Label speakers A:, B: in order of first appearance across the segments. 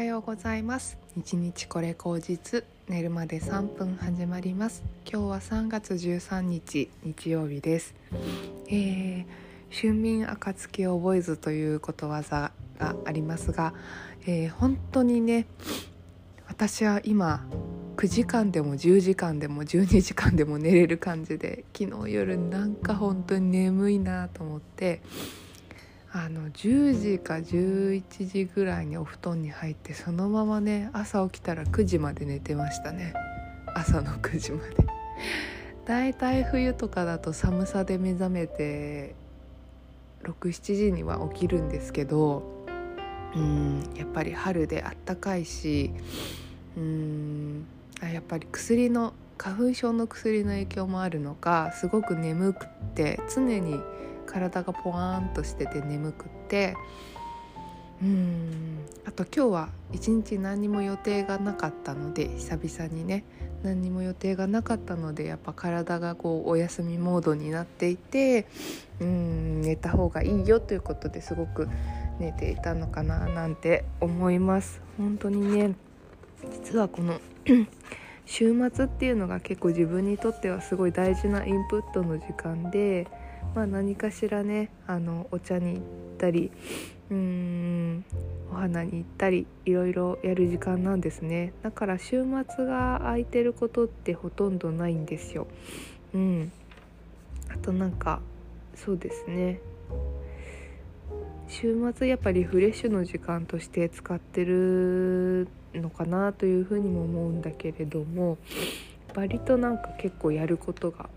A: はようございます。日日これ口実寝るまで3分始まります。今日は3月13日日曜日です、えー、春眠暁を覚えずということわざがありますが、えー、本当にね私は今9時間でも10時間でも12時間でも寝れる感じで昨日夜なんか本当に眠いなと思ってあの10時か11時ぐらいにお布団に入ってそのままね朝起きたら9時まで寝てましたね。朝の9時まで。だいたい冬とかだと寒さで目覚めて67時には起きるんですけどうんやっぱり春であったかいしうんやっぱり薬の花粉症の薬の影響もあるのかすごく眠くって常に体がポワーンとしてて眠くって。うん。あと今日は一日何にも予定がなかったので久々にね何にも予定がなかったのでやっぱ体がこうお休みモードになっていてうん寝た方がいいよということですごく寝ていたのかななんて思います。本当にね実はこの 週末っていうのが結構自分にとってはすごい大事なインプットの時間でまあ、何かしらねあのお茶に行ったりうんお花に行ったりいろいろやる時間なんですね。だから週末が空いてることってほとんどないんですよ。うん、あとなんかそうですね。週末やっぱリフレッシュの時間として使ってるのかなというふうにも思うんだけれども割となんか結構やることが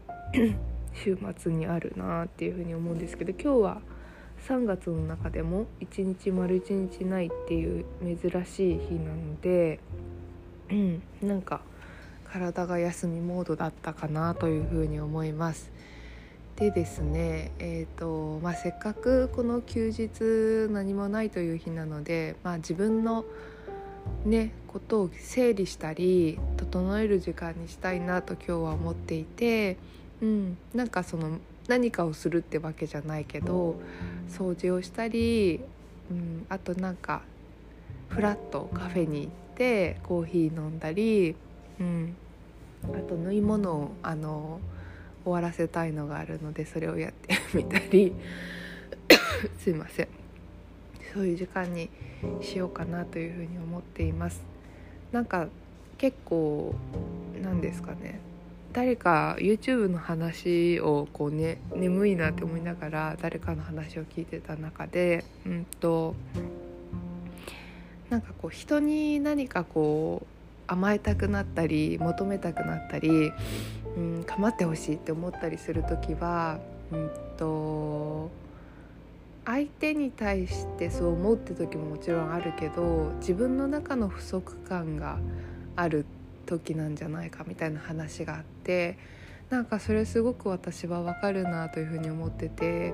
A: 週末にあるなっていうふうに思うんですけど今日は3月の中でも1日丸1日ないっていう珍しい日なのでうんなんか体が休みモードだったかなというふうに思います。でですね、えーとまあ、せっかくこの休日何もないという日なので、まあ、自分のねことを整理したり整える時間にしたいなと今日は思っていてうん、なんかその何かをするってわけじゃないけど掃除をしたり、うん、あとなんかフラッとカフェに行ってコーヒー飲んだり、うん、あと縫い物をあの終わらせたいのがあるのでそれをやってみたり すいません。そういう時間にしようかなというふうに思っています。なんか結構なんですかね誰か YouTube の話をこうね眠いなって思いながら誰かの話を聞いてた中でうんとなんかこう人に何かこう甘えたくなったり求めたくなったり、うん、構ってほしいって思ったりする時はうんと相手に対してそう思うって時ももちろんあるけど自分の中の不足感がある時なんじゃないかみたいな話があってなんかそれすごく私はわかるなというふうに思ってて、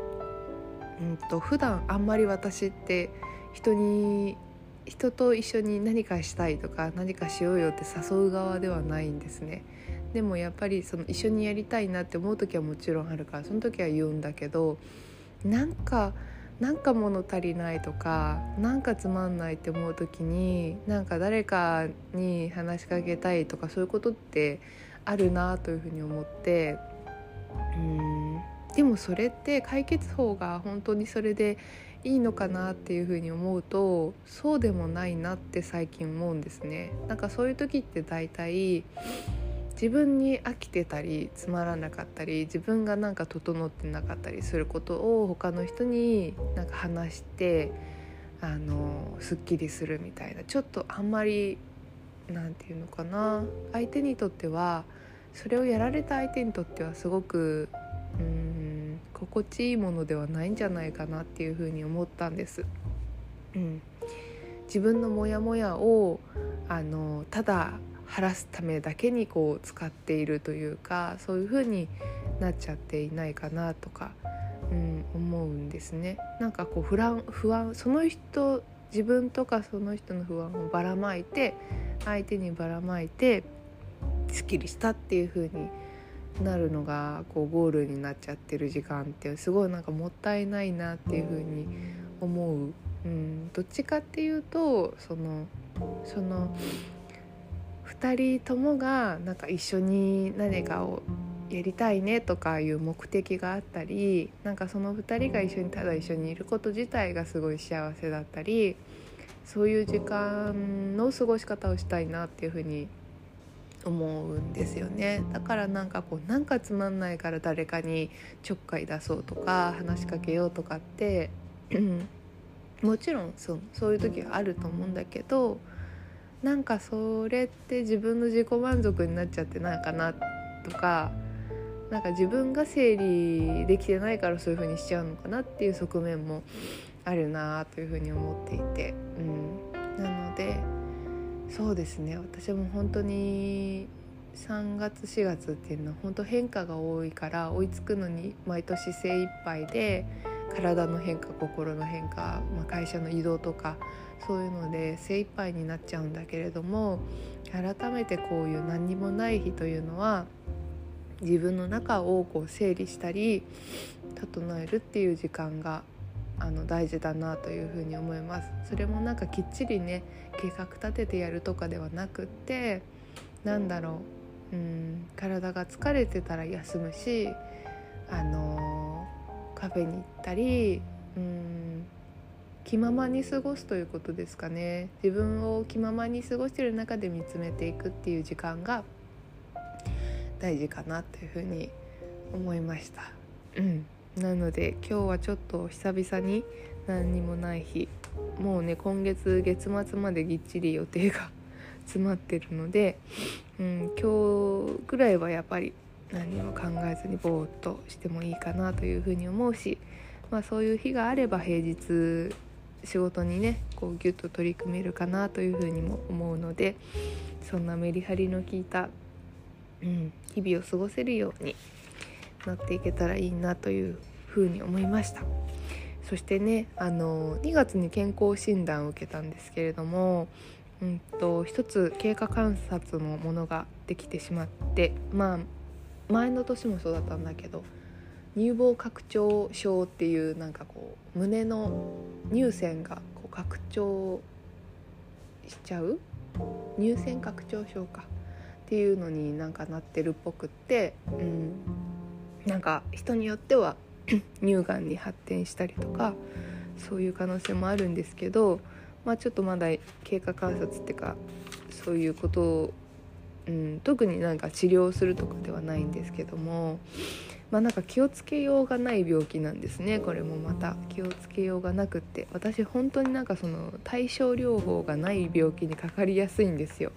A: うんと、普段あんまり私って人に人と一緒に何かしたいとか何かしようよって誘う側ではないんですね。でもやっぱりその一緒にやりたいなって思う時はもちろんあるからその時は言うんだけどなんかなんか物足りないとかなんかつまんないって思う時になんか誰かに話しかけたいとかそういうことってあるなというふうに思ってうんでもそれって解決法が本当にそれでいいのかなっていうふうに思うとそうでもないなって最近思うんですね。なんかそういう時って大体自分に飽きてたりつまらなかったり自分がなんか整ってなかったりすることを他の人になんか話してあのすっきりするみたいな。ちょっとあんまり何て言うのかな。相手にとってはそれをやられた相手にとってはすごくうん心地いいものではないんじゃないかなっていうふうに思ったんです。うん、自分のモヤモヤをあのただ晴らすためだけにこう使っているというかそういう風になっちゃっていないかなとか、うん、思うんですね。なんかこう不安不安その人自分とかその人の不安をばらまいて相手にばらまいてすっきりしたっていう風になるのがこうゴールになっちゃってる時間ってすごいなんかもったいないなっていう風に思う、うん、どっちかっていうとそのその2人ともがなんか一緒に何かをやりたいねとかいう目的があったりなんかその2人が一緒にただ一緒にいること自体がすごい幸せだったりそういう時間の過ごし方をしたいなっていうふうに思うんですよね。だからなんかこうなんかつまんないから誰かにちょっかい出そうとか話しかけようとかってもちろんそうそういう時はあると思うんだけどなんかそれって自分の自己満足になっちゃってないかなとかなんか自分が整理できてないからそういう風にしちゃうのかなっていう側面もあるなというふうに思っていて、うん、なのでそうですね。私も本当に3月4月っていうのは本当変化が多いから追いつくのに毎年精一杯で体の変化心の変化、まあ、会社の移動とかそういうので精一杯になっちゃうんだけれども改めてこういう何にもない日というのは自分の中をこう整理したり整えるっていう時間があの大事だなというふうに思います。それもなんかきっちりね計画立ててやるとかではなくってなんだろううん体が疲れてたら休むしあのカフェに行ったりうん気ままに過ごすということですかね自分を気ままに過ごしてる中で見つめていくっていう時間が大事かなというふうに思いました。うんなので今日はちょっと久々に何にもない日もうね今月月末までぎっちり予定が 詰まってるので、うん、今日ぐらいはやっぱり何も考えずにぼーっとしてもいいかなというふうに思うし、まあ、そういう日があれば平日仕事にねこうギュッと取り組めるかなというふうにも思うのでそんなメリハリの効いた、うん、日々を過ごせるようになっていけたらいいなというふうに思いました。そしてねあの2月に健康診断を受けたんですけれどもうんと一つ経過観察のものができてしまってまあ前の年もそうだったんだけど乳房拡張症っていうなんかこう胸の乳腺がこう拡張しちゃう？乳腺拡張症か。っていうのになんかなってるっぽくって、うん、なんか人によっては 乳がんに発展したりとかそういう可能性もあるんですけど、まあ、ちょっとまだ経過観察っていうかそういうことを、うん、特になんか治療するとかではないんですけども。まあ、なんか気をつけようがない病気なんですねこれもまた気をつけようがなくって私本当になんかその対症療法がない病気にかかりやすいんですよ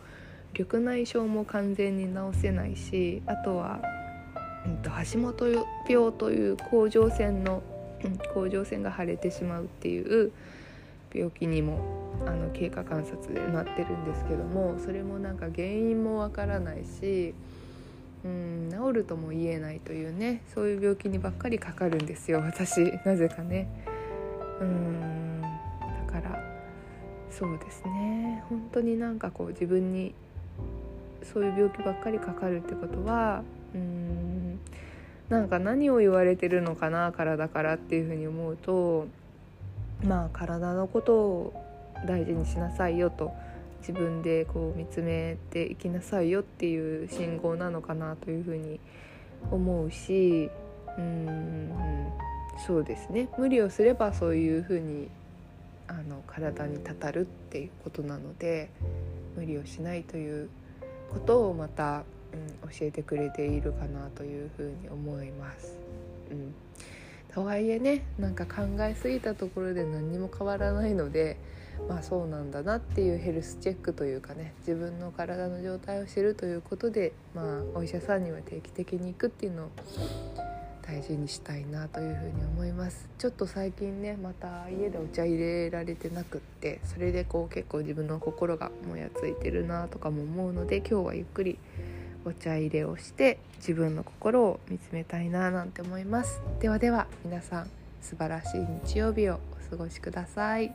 A: 緑内障も完全に治せないしあとはうんと、橋本病という甲状腺の、うん、甲状腺が腫れてしまうっていう病気にもあの経過観察でなってるんですけどもそれもなんか原因もわからないし、うん、治るとも言えないというねそういう病気にばっかりかかるんですよ私なぜかね。うんだからそうですね本当になんかこう自分にそういう病気ばっかりかかるってことはうんなんか何を言われてるのかな体からっていうふうに思うとまあ体のことを大事にしなさいよと自分でこう見つめていきなさいよっていう信号なのかなというふうに思うしうんそうですね無理をすればそういうふうにあの体にたたるっていうことなので無理をしないということをまたうん、教えてくれているかなというふうに思います。うん、とはいえねなんか考えすぎたところで何にも変わらないのでまあそうなんだなっていうヘルスチェックというかね自分の体の状態を知るということで、まあ、お医者さんには定期的に行くっていうのを大事にしたいなというふうに思いますちょっと最近ねまた家でお茶入れられてなくってそれでこう結構自分の心がもやついてるなとかも思うので今日はゆっくりお茶入れをして自分の心を見つめたいななんて思いますではでは皆さん素晴らしい日曜日をお過ごしください。